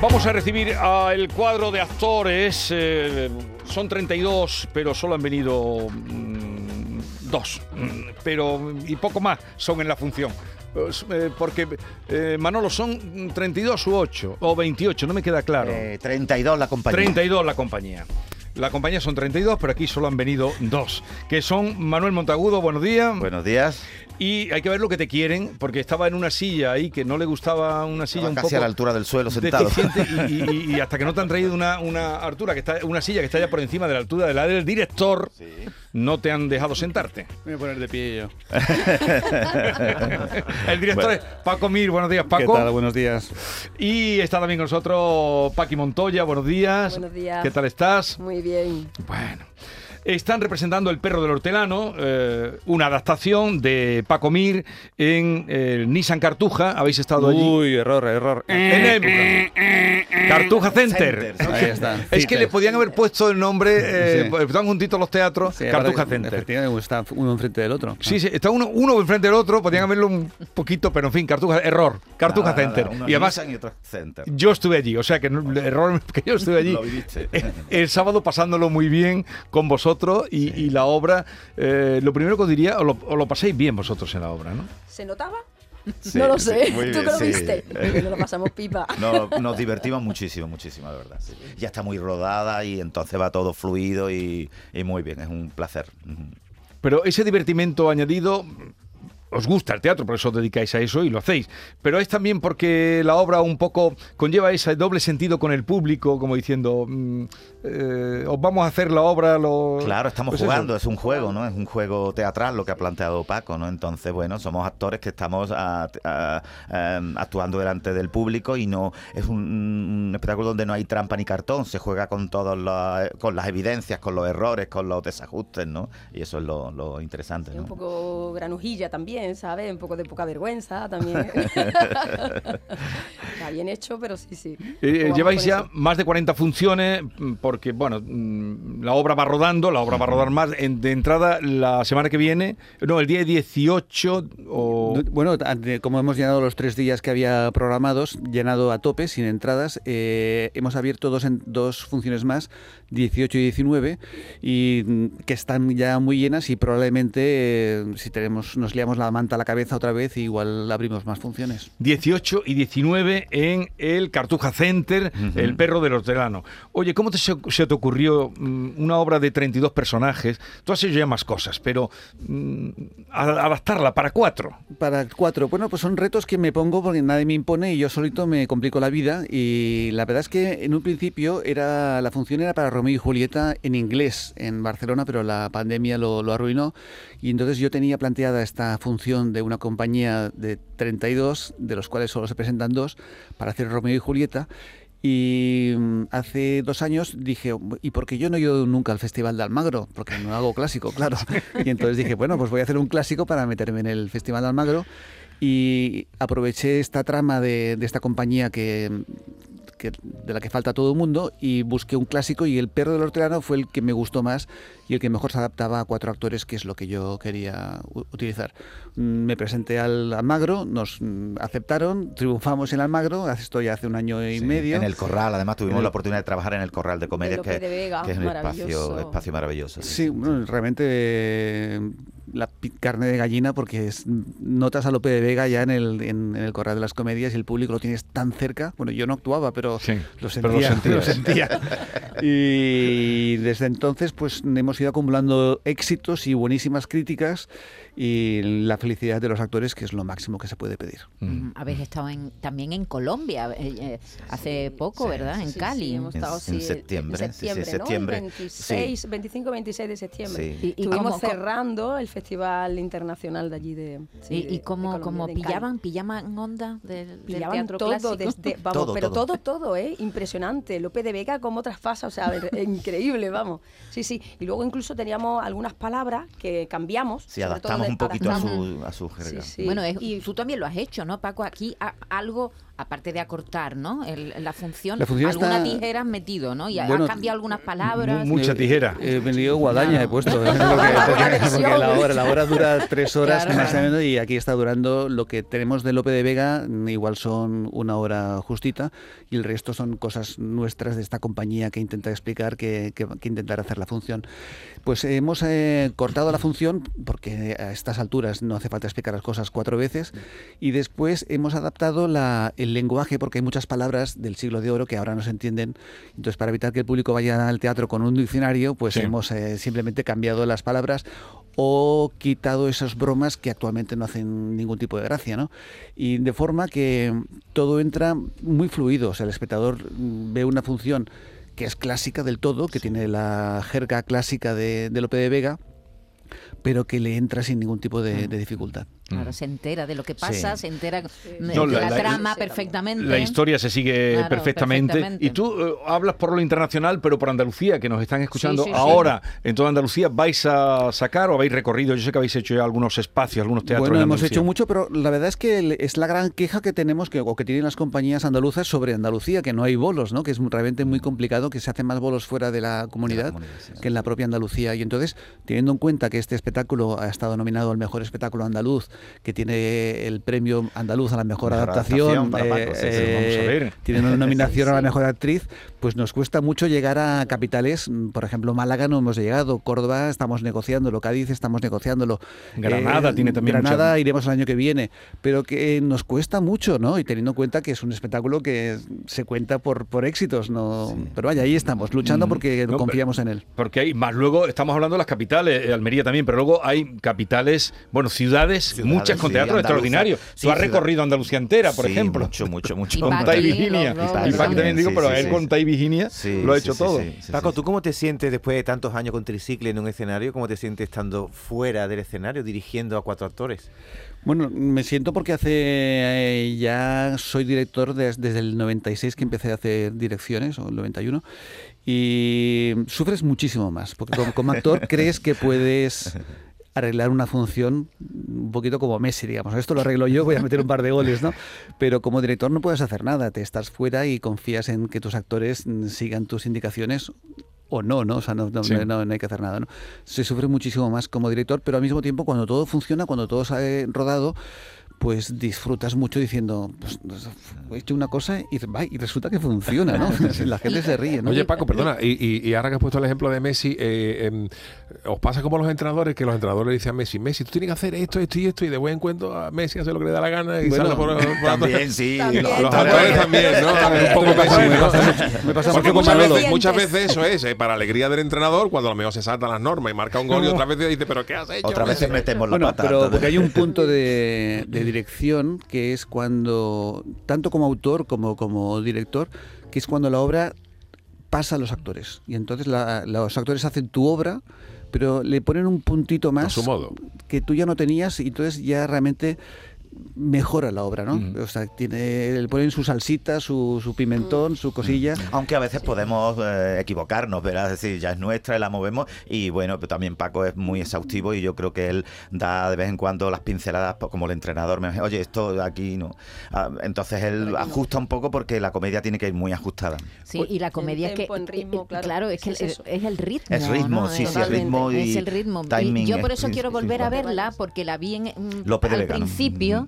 Vamos a recibir al cuadro de actores. eh, son 32, pero solo han venido mm, dos. Mm, Pero y poco más son en la función. Pues, eh, porque eh, Manolo son 32 u 8 o 28, no me queda claro. Eh, 32 la compañía. 32 la compañía. La compañía son 32, pero aquí solo han venido dos, que son Manuel Montagudo, buenos días. Buenos días. Y hay que ver lo que te quieren, porque estaba en una silla ahí que no le gustaba una silla Estaba un casi poco a la altura del suelo sentado. y, y- y hasta que no te han traído una, una altura que está una silla que está ya por encima de la altura de la del director, no te han dejado sentarte. Me voy a poner de pie yo. El director Bueno. es Paco Mir, buenos días ¿Qué Paco. tal? Buenos días. Y está también con nosotros Paqui Montoya, buenos días. Buenos días. ¿Qué tal estás? Muy bien. Bueno. Están representando El perro del hortelano, eh, una adaptación de Paco Mir en eh, Nissan Cartuja. Habéis estado allí. Uy, error, error. En época. Cartuja Center. Center, Ahí está. Es que le podían haber puesto el nombre, eh, Sí. pues, están juntitos los teatros, Sí, Cartuja Center. Efectivamente, está uno enfrente del otro. Sí, sí, está uno, uno enfrente del otro, podían haberlo un poquito, pero en fin, Cartuja, error, Cartuja Nada, nada, Center. uno y además, y otro Center. yo estuve allí, o sea que no- el error que yo estuve allí. Lo viviste. El sábado pasándolo muy bien con vosotros y, y la obra, eh, lo primero que os diría, os lo, os lo paséis bien vosotros en la obra, ¿no? ¿Se notaba? Sí, no lo sí, sé. muy ¿Tú bien, que lo sí. viste? Nos lo pasamos pipa. No, nos divertimos muchísimo, muchísimo, de verdad. sí. Ya está muy rodada y entonces va todo fluido y, y muy bien, es un placer. Pero ese divertimento añadido os gusta el teatro, por eso os dedicáis a eso y lo hacéis. Pero es también porque la obra un poco conlleva ese doble sentido con el público, como diciendo, mm, eh, os vamos a hacer la obra. Lo... Claro, estamos Pues eso. jugando, es un juego, ¿no? Es un juego teatral lo que ha planteado Paco, ¿no? Entonces, bueno, somos actores que estamos ah, em, actuando delante del público y no es un, un espectáculo donde no hay trampa ni cartón, se juega con todos los, con las evidencias, con los errores, con los desajustes, ¿no? Y eso es lo, lo interesante, un poco granujilla también, ¿sabes? Un poco de poca vergüenza también. Está bien hecho, pero sí, sí. Eh, Jugamos lleváis ya eso. más de 40 funciones mm, porque, bueno, mm, la obra va rodando, la obra va a rodar más. En- de entrada, la semana que viene, no, el día 18 o... No, Bueno, como hemos llenado los tres días que había programados, llenado a tope, sin entradas, eh, hemos abierto dos, en- dos funciones más, 18 y 19, y mm, que están ya muy llenas y probablemente eh, si tenemos nos liamos la manta a la cabeza otra vez, igual abrimos más funciones. 18 y 19 en el Cartuja Center, Ujú. El perro del hortelano. Oye, ¿cómo te, se, te ocurrió mm, una obra de 32 personajes? Tú has hecho ya más cosas, pero mm, a- adaptarla para cuatro. Para cuatro, bueno, pues son retos que me pongo porque nadie me impone y yo solito me complico la vida. Y la verdad es que en un principio era la función era para Romeo y Julieta en inglés en Barcelona, pero la pandemia lo, lo arruinó. Y entonces yo tenía planteada esta función de una compañía de 32, de los cuales solo se presentan dos, para hacer Romeo y Julieta. Y mm, hace dos años dije, ¿y por qué yo no he ido nunca al Festival de Almagro? Porque no hago clásico, claro. Y entonces dije, bueno, pues voy a hacer un clásico para meterme en el Festival de Almagro. Y aproveché esta trama de, de esta compañía que, que- de la que falta todo el mundo y busqué un clásico y El perro del hortelano fue el que me gustó más y el que mejor se adaptaba a cuatro actores, que es lo que yo quería utilizar. Mm, Me presenté al Almagro, nos mm, aceptaron, triunfamos en Almagro, esto ya hace un año y Sí, medio. En el Corral, además tuvimos el- la oportunidad de trabajar en el Corral de Comedias, que, de Vega, que es un espacio, maravilloso. espacio maravilloso. Sí, bueno, realmente eh, la carne de gallina porque es- notas a Lope de Vega ya en el, en, en el Corral de las Comedias y el público lo tienes tan cerca. Bueno, yo no actuaba, pero Sí, lo pero lo sentía. sentías. lo sentía. Y desde entonces pues hemos ido acumulando éxitos y buenísimas críticas y la felicidad de los actores que es lo máximo que se puede pedir. Mm. Habéis estado en- también en Colombia eh, eh, hace poco, ¿verdad? En Sí, Cali. Sí, hemos En- estado en sí, septiembre, En sí, sí, septiembre, septiembre. ¿no? 26, 25, 26 de septiembre. Sí. Y- y Estuvimos cerrando el Festival Internacional de allí de. Sí, de- y de cómo, Colombia, cómo de Cali. pillaban, pillaban onda del, del Pillaban teatro todo, clásico. desde, vamos, Todo, pero todo. todo, todo, ¿eh? Impresionante. Lope de Vega, cómo traspasa, o sea, increíble, vamos. Sí, sí. Y luego incluso teníamos algunas palabras que cambiamos, Sí, en adaptamos un poquito a su, a su jerga. Sí, sí. Bueno, es- Y- tú también lo has hecho, ¿no, Paco? Aquí a- algo, aparte de acortar, ¿no? El- la función, La función alguna está- tijera has metido, ¿no? Y ha- Bueno, has cambiado algunas palabras. mu- mucha Eh, tijera. He venido guadaña, he puesto. ¿eh? Porque, porque- la, hora, la hora dura tres horas Claro. más o menos y aquí está durando lo que tenemos de Lope de Vega, mm, igual son una hora justita y el resto son cosas nuestras de esta compañía que intenta explicar, que, que, que intentar hacer la función. Pues hemos eh, cortado la función porque a estas alturas no hace falta explicar las cosas cuatro veces y después hemos adaptado la- el lenguaje porque hay muchas palabras del siglo de oro que ahora no se entienden. Entonces, para evitar que el público vaya al teatro con un diccionario, pues Sí. hemos eh, simplemente cambiado las palabras o quitado esas bromas que actualmente no hacen ningún tipo de gracia, ¿no? Y de forma que todo entra muy fluido, o sea, el espectador mm, ve una función que es clásica del todo, que tiene la jerga clásica de, de Lope de Vega, pero que le entra sin ningún tipo de, de dificultad. Claro, se entera de lo que pasa, Sí. se entera de No, la, la- la- trama Sí, perfectamente. La historia se sigue Claro, perfectamente. perfectamente. Y tú eh, hablas por lo internacional, pero por Andalucía, que nos están escuchando Sí, sí, sí. ahora en toda Andalucía. ¿Vais a sacar o habéis recorrido? Yo sé que habéis hecho ya algunos espacios, algunos teatros. Bueno, en hemos hecho mucho, pero la verdad es que el- es la gran queja que tenemos que, o que tienen las compañías andaluzas sobre Andalucía, que no hay bolos, ¿no? que es realmente muy complicado, que se hacen más bolos fuera de la comunidad, comunidad, sí, sí. que en la propia Andalucía. Y entonces, teniendo en cuenta que este espectáculo ha estado nominado al mejor espectáculo andaluz, que tiene el premio andaluz a la mejor, Mejor adaptación, adaptación para Paco, sí, sí, vamos a ver. tiene una nominación Sí, a la mejor actriz, pues nos cuesta mucho llegar a capitales, por ejemplo, Málaga no hemos llegado, Córdoba estamos negociándolo, Cádiz estamos negociándolo. Granada tiene también Granada iremos el año que viene, pero que nos cuesta mucho, ¿no? Y teniendo en cuenta que es un espectáculo que se cuenta por, por éxitos, ¿no? Pero vaya, ahí estamos, luchando Mm, porque no, confiamos en él. Porque hay más luego, estamos hablando de las capitales, eh, Almería también, pero luego hay capitales, bueno, ciudades, Ciudades, muchas con teatro extraordinario. Sí, Tú has recorrido Andalucía entera, por Sí, ejemplo. Mucho, mucho, mucho. Con Tai Virginia. Y. Paqui también digo, pero él con Tai Virginia lo ha hecho todo. Paco. ¿tú cómo te sientes después de tantos años con tricicle en un escenario? ¿Cómo te sientes estando fuera del escenario dirigiendo a cuatro actores? Bueno, me siento porque hace eh, ya soy director des- desde el 96 que empecé a hacer direcciones, o el 91, y sufres muchísimo más, porque como, como actor crees que puedes arreglar una función un poquito como Messi, digamos. Esto lo arreglo yo, voy a meter un par de goles, ¿no? Pero como director no puedes hacer nada, te estás fuera y confías en que tus actores sigan tus indicaciones o no, ¿no? O sea, no, no, Sí. no- no hay que hacer nada, ¿no? Se sufre muchísimo más como director, pero al mismo tiempo cuando todo funciona, cuando todo sale rodado, pues disfrutas mucho diciendo, pues he hecho una cosa y, va, y resulta que funciona, ¿no? La gente se ríe, ¿no? Oye, Paco, perdona, y, y- y ahora que has puesto el ejemplo de Messi, eh, em, ¿os pasa como los entrenadores que los entrenadores le dicen a Messi, Messi, tú tienes que hacer esto, esto y esto, y de buen cuento a Messi hace lo que le da la gana y Bueno, sale por, por También, sí. También. Los también. actores también, ¿no? Un poco Messi, me ¿no? pasa mucho, me pasa Porque muchas veces, muchas Dientes. veces eso es, eh, para alegría del entrenador, cuando a lo mejor se saltan las normas y marca un gol y otras veces dice, pero ¿qué has hecho? Otra vez Messi?". metemos la Bueno, pata. pero porque hay un punto de, de dirección que es cuando, tanto como autor como como director, que es cuando la obra pasa a los actores. Y entonces la- los actores hacen tu obra, pero le ponen un puntito más su modo. que tú ya no tenías y entonces ya realmente mejora la obra, ¿no? O sea, tiene, le ponen su salsita, su, su pimentón, su cosilla. Aunque a veces podemos eh, equivocarnos, ¿verdad? Es decir, ya es nuestra y la movemos. Y bueno, pero también Paco es muy exhaustivo y yo creo que él da de vez en cuando las pinceladas, pues, como el entrenador me dice, oye, esto aquí no. Ah, entonces él ajusta un poco porque la comedia tiene que ir muy ajustada. Sí, y la comedia es que en ritmo, eh, claro. es que es es, eso. es el ritmo. Es ritmo, ¿no? sí, sí, es Totalmente. ritmo y es el ritmo. Y timing yo por es eso quiero volver a verla porque la vi en, mm, de al Vega,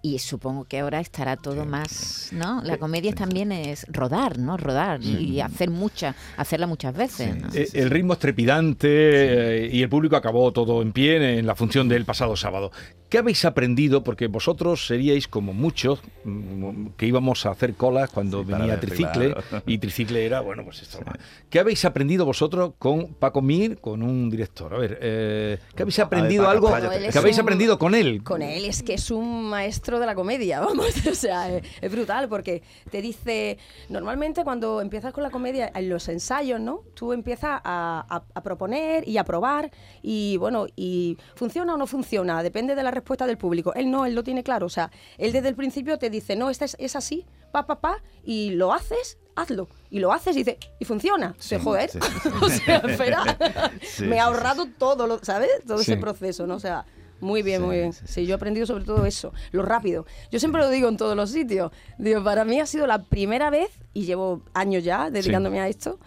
Y supongo que ahora estará todo más, ¿no? La comedia también es rodar, ¿no? Rodar y hacer mucha, hacerla muchas veces. ¿no? Eh, El ritmo es trepidante eh, y el público acabó todo en pie en la función del pasado sábado. ¿Qué habéis aprendido? Porque vosotros seríais como muchos mm, que íbamos a hacer colas cuando para venía ver, tricicle claro. y tricicle era, bueno, pues esto. ¿Qué habéis aprendido vosotros con Paco Mir, con un director? A ver, eh, ¿qué habéis A ver, aprendido Paco, algo que habéis un- aprendido con él? Con él es que es un maestro de la comedia, vamos, o sea, es, es brutal porque te dice, normalmente cuando empiezas con la comedia, en los ensayos, ¿no? Tú empiezas a, a- a proponer y a probar y bueno, y funciona o no funciona, depende de la respuesta del público. Él no, él lo tiene claro, o sea, él desde el principio te dice, no, esta es, es así, pa, pa, pa, y lo haces, hazlo. Y lo haces y dice, y funciona. Sí, Dice, joder, sí. o sea, espera, me sí, ahorrado todo, lo, ¿sabes? Todo ese proceso, ¿no? O sea, Muy bien, muy bien. sí, Sí, yo he aprendido sobre todo eso, lo rápido. Yo siempre lo digo en todos los sitios. Digo, para mí ha sido la primera vez, y llevo años ya dedicándome a esto,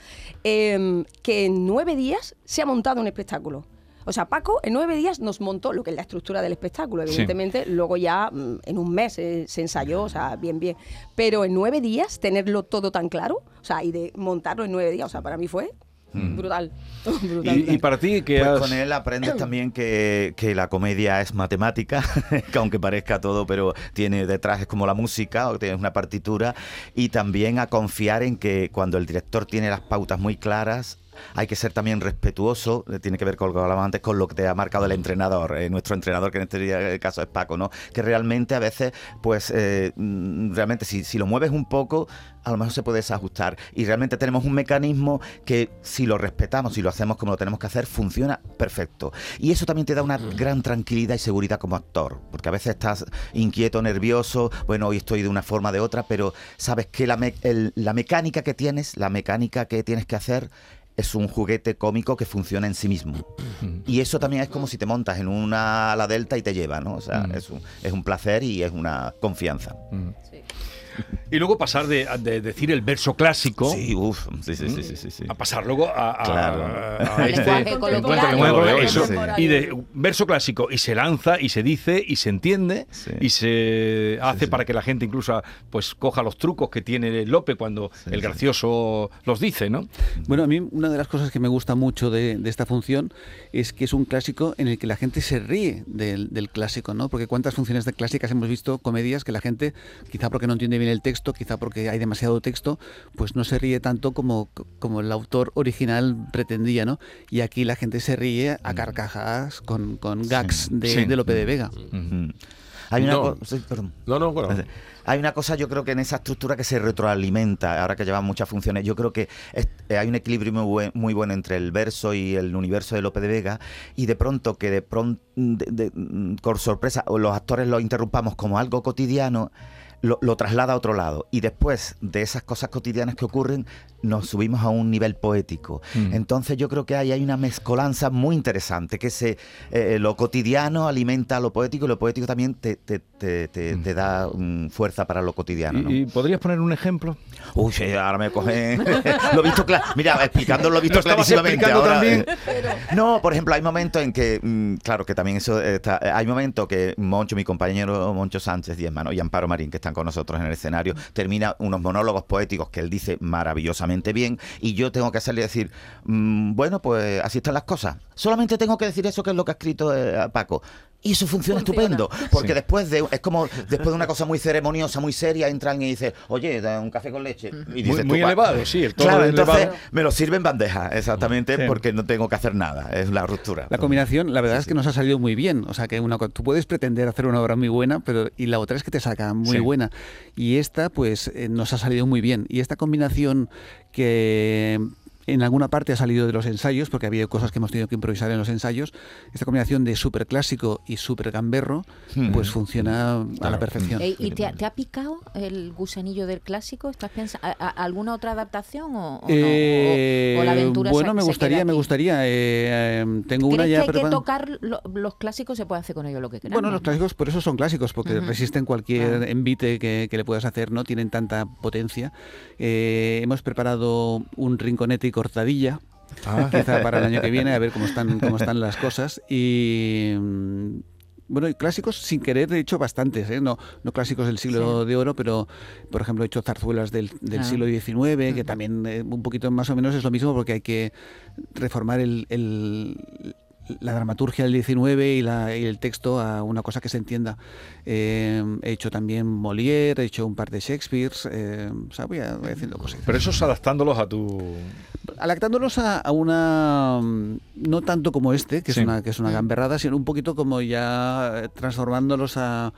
em, que en nueve días se ha montado un espectáculo. O sea, Paco en nueve días nos montó lo que es la estructura del espectáculo. Sí. Evidentemente, luego ya mm, en un mes eh, se ensayó, o sea, bien, bien. Pero en nueve días, tenerlo todo tan claro, o sea, y de montarlo en nueve días, o sea, para mí fue brutal. brutal, Y, y brutal. para ti, que Pues has- con él aprendes también que, que la comedia es matemática, que aunque parezca todo, pero tiene detrás es como la música, o tienes una partitura, y también a confiar en que cuando el director tiene las pautas muy claras, hay que ser también respetuoso, eh, tiene que ver con lo que hablábamos antes, con lo que te ha marcado el entrenador, eh, nuestro entrenador, que en este día- caso es Paco, ¿no? Que realmente a veces, pues, eh, mm, realmente si, si lo mueves un poco, a lo mejor se puede desajustar. Y realmente tenemos un mecanismo que si lo respetamos, si lo hacemos como lo tenemos que hacer, funciona perfecto. Y eso también te da una gran tranquilidad y seguridad como actor, porque a veces estás inquieto, nervioso, bueno, hoy estoy de una forma o de otra, pero sabes que la, me- el- la mecánica que tienes, la mecánica que tienes que hacer, es un juguete cómico que funciona en sí mismo. Y eso también es como si te montas en una ala delta y te lleva, ¿no? O sea, Mm. es, un, es un placer y es una confianza. Y luego pasar de, de decir el verso clásico Sí, uff, sí, sí, sí, sí, sí, sí. a pasar luego a, a- Claro. a Al este y de verso clásico y se lanza y se dice y se entiende Sí. y se hace sí. para que la gente incluso pues coja los trucos que tiene Lope cuando el sí. gracioso los dice, ¿no? Bueno, a mí una de las cosas que me gusta mucho de, de esta función es que es un clásico en el que la gente se ríe del, del clásico, ¿no? Porque cuántas funciones de clásicas hemos visto, comedias, que la gente, quizá porque no entiende bien el texto, quizá porque hay demasiado texto, pues no se ríe tanto como, como el autor original pretendía, ¿no? Y aquí la gente se ríe a carcajadas con, con gags de, Sí. de Lope de Vega. Hay una No. sí. No, no, bueno. Hay una cosa, yo creo que en esa estructura que se retroalimenta, ahora que llevan muchas funciones, yo creo que es- eh, hay un equilibrio muy, buen- muy bueno entre el verso y el universo de Lope de Vega, y de pronto que de pronto, por sorpresa, o los actores lo interrumpamos como algo cotidiano, lo, lo traslada a otro lado. Y después de esas cosas cotidianas que ocurren, nos subimos a un nivel poético. Mm. Entonces yo creo que ahí hay una mezcolanza muy interesante, que se, eh, lo cotidiano alimenta a lo poético y lo poético también te, te- te- te- te da mm, fuerza para lo cotidiano. ¿no? ¿Y, y podrías poner un ejemplo? Uy, sí, ahora me coge. lo he visto claro. Mira, explicando lo he visto clarísimamente. ahora, también. No, por ejemplo, hay momentos en que, mm, claro, que también eso está. eh, Hay momentos que Moncho, mi compañero Moncho Sánchez y hermano y Amparo Marín, que están con nosotros en el escenario, termina unos monólogos poéticos que él dice maravillosamente bien y yo tengo que hacerle decir, mm, bueno, pues así están las cosas. Solamente tengo que decir eso que es lo que ha escrito eh, Paco. Y eso funciona, Funciona. estupendo, porque Sí. después de es como después de una cosa muy ceremoniosa, muy seria, entra alguien y dice, oye, da un café con leche. Y Muy, dices muy "Va". elevado, sí, el tono Claro, entonces elevado. me lo sirve en bandeja, exactamente, Sí. porque no tengo que hacer nada, es la ruptura. La combinación, la verdad es que nos ha salido muy bien. O sea, que una, tú puedes pretender hacer una obra muy buena, pero y la otra es que te saca muy Sí. buena. Y esta, pues, eh, nos ha salido muy bien. Y esta combinación que en alguna parte ha salido de los ensayos, porque había cosas que hemos tenido que improvisar en los ensayos, esta combinación de súper clásico y súper gamberro, Hmm. pues funciona a la perfección. ¿Y te, ha- te ha picado el gusanillo del clásico? ¿Estás pensando alguna otra adaptación o, o no? Eh, O- o la aventura se- bueno, me se gustaría, queda me gustaría. eh, eh, tengo una ¿Crees ya que hay que tocar lo- los clásicos? Se puede hacer con ellos lo que queramos. Bueno, los clásicos por eso son clásicos, porque Ujú. resisten cualquier Claro. envite que, que le puedas hacer, no tienen tanta potencia. Eh, hemos preparado un rinconete y cortadilla, Ah. quizá para el año que viene, a ver cómo están, cómo están las cosas. Y mm, bueno, y clásicos sin querer he hecho bastantes, ¿eh? no, no clásicos del siglo de oro, pero por ejemplo he hecho zarzuelas del, del Ah. siglo XIX, que también eh, un poquito más o menos es lo mismo porque hay que reformar el, el- la dramaturgia del XIX y, la- y el texto a una cosa que se entienda. Eh, he hecho también Molière, he hecho un par de Shakespeare, eh, o sea, voy, a- voy haciendo cosas. Pero eso es adaptándolos a tu... Adaptándolos a, a una mm, no tanto como este, que Sí. es una que es una gamberrada, sino un poquito como ya eh, transformándolos a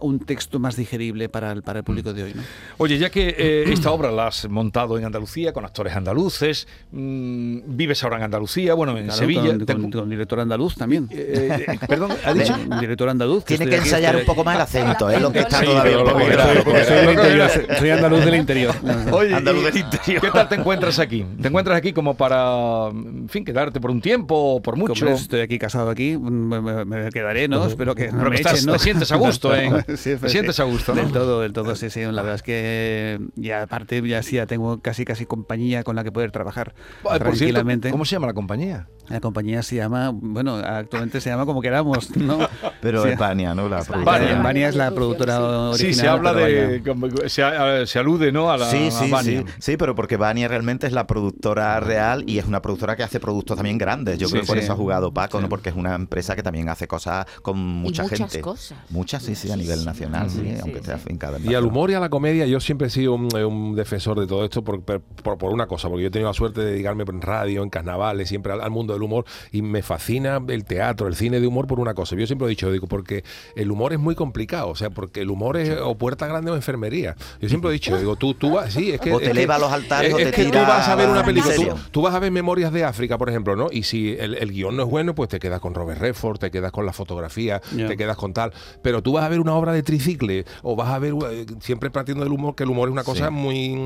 un texto más digerible para el, para el público de hoy. ¿no? Oye, ya que eh, esta obra la has montado en Andalucía con actores andaluces, mm, vives ahora en Andalucía, bueno, en Claro, Sevilla. Con, te- con- con director andaluz también. eh, eh, perdón, ¿ha dicho? Director andaluz. Tiene que ensayar un poco más el acento, es lo que está Sí, todavía un poco soy, andaluz del interior. Oye, Andaluz del interior. ¿qué tal te encuentras aquí? ¿Te encuentras aquí como para, en fin, quedarte por un tiempo o por mucho? Como estoy aquí casado aquí, me, me- me quedaré, ¿no? Espero que no Pero me que estás- echen, ¿no? te sientes a gusto, ¿eh? Sí, Te sientes sí. a gusto, ¿no? Del todo, del todo, sí, sí. La verdad es que ya aparte ya sí, ya tengo casi casi compañía con la que poder trabajar Por cierto, tranquilamente. ¿cómo se llama la compañía? La compañía se llama, bueno, actualmente se llama como queramos, ¿no? Pero Sí. es Bania, ¿no? La Es la productora sí. original. Sí, se habla de. Se, se alude, ¿no? A la Sí, sí, sí. Sí, pero porque Bania realmente es la productora real y es una productora que hace productos también grandes. Yo Sí, creo que por eso ha jugado Paco, Sí. ¿no? Porque es una empresa que también hace cosas con mucha muchas gente. cosas. Muchas, sí, sí, a nivel nacional, sí, Sí, sí, aunque esté afincada Y al humor y a la comedia, yo siempre he sido un, eh, un defensor de todo esto por, por, una cosa, porque yo he tenido la suerte de dedicarme en radio, en carnavales, siempre al, al mundo del humor, y me fascina el teatro, el cine de humor por una cosa. Yo siempre he dicho, digo, porque el humor es muy complicado, o sea, porque el humor es o puerta grande o enfermería. Yo siempre he dicho, digo, tú, tú vas, sí, es que... O te eleva a los altares es, o te es que tú tira vas a ver una película, tú, tú vas a ver Memorias de África, por ejemplo, ¿no? Y si el, el guion no es bueno, pues te quedas con Robert Redford, te quedas con la fotografía, te quedas con tal. Pero tú vas a ver una obra de tricicle o vas a ver, eh, siempre partiendo del humor, que el humor es una cosa Sí. muy,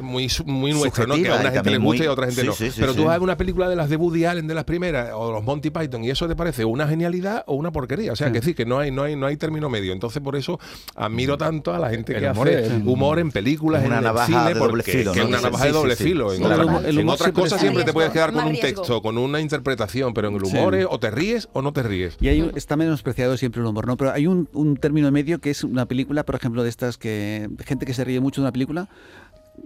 muy, muy nuestra, ¿no? Que a una gente le gusta y a otra gente sí, no. sí, sí, Pero sí. tú vas a ver una película de las de Woody Allen, de las primeras, o los Monty Python, y eso te parece una genialidad o una porquería. O sea, Sí. que decir que no hay, no hay, no hay término medio. Entonces, por eso admiro tanto a la gente El que humor hace es- humor en películas, una en navaja cine, de doble filo, que ¿no? es una Sí, navaja sí, de doble sí, filo. sí. En, Claro, otra- el humor- el en humor otras siempre cosas siempre te puedes quedar con un texto, con una interpretación, pero en el Sí. humor es o te ríes o no te ríes. Y hay, un- está menospreciado siempre el humor, ¿no? Pero hay un, un término medio que es una película, por ejemplo, de estas que gente que se ríe mucho de una película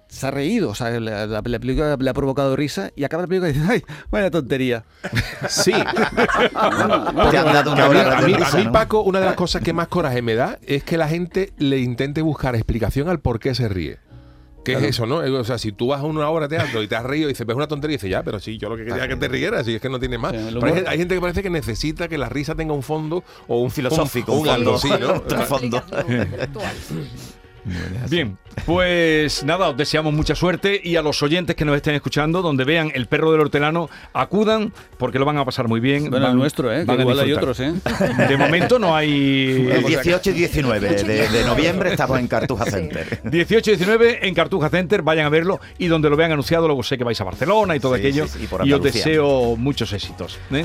se ha reído, o sea, la, la- la película le ha provocado risa y acaba la película y dice, ¡ay, vaya tontería! Sí. A mí. Paco, una de las cosas que más coraje me da es que la gente le intente buscar explicación al por qué se ríe. ¿Qué es eso, no? O sea, si tú vas a una obra de teatro y te has reído y dices, ves una tontería y dices, ya, pero sí, yo lo que quería era que te rieras y es que no tiene más. Sí, humor- hay, gente- hay gente que parece que necesita que la risa tenga un fondo o un Filosófico, un, un un algo fondo. así, ¿no? Un trasfondo. Bien, pues nada, os deseamos mucha suerte y a los oyentes que nos estén escuchando, donde vean el perro del hortelano, acudan porque lo van a pasar muy bien. Bueno, el van- nuestro, ¿eh? Van igual hay otros, ¿eh? De momento no hay. El 18 y 19 de, de noviembre estamos en Cartuja Center. 18 y 19 en Cartuja Center, vayan a verlo y donde lo vean anunciado, luego sé que vais a Barcelona y todo Sí, aquello. sí, sí, y por y os deseo muchos éxitos. ¿eh?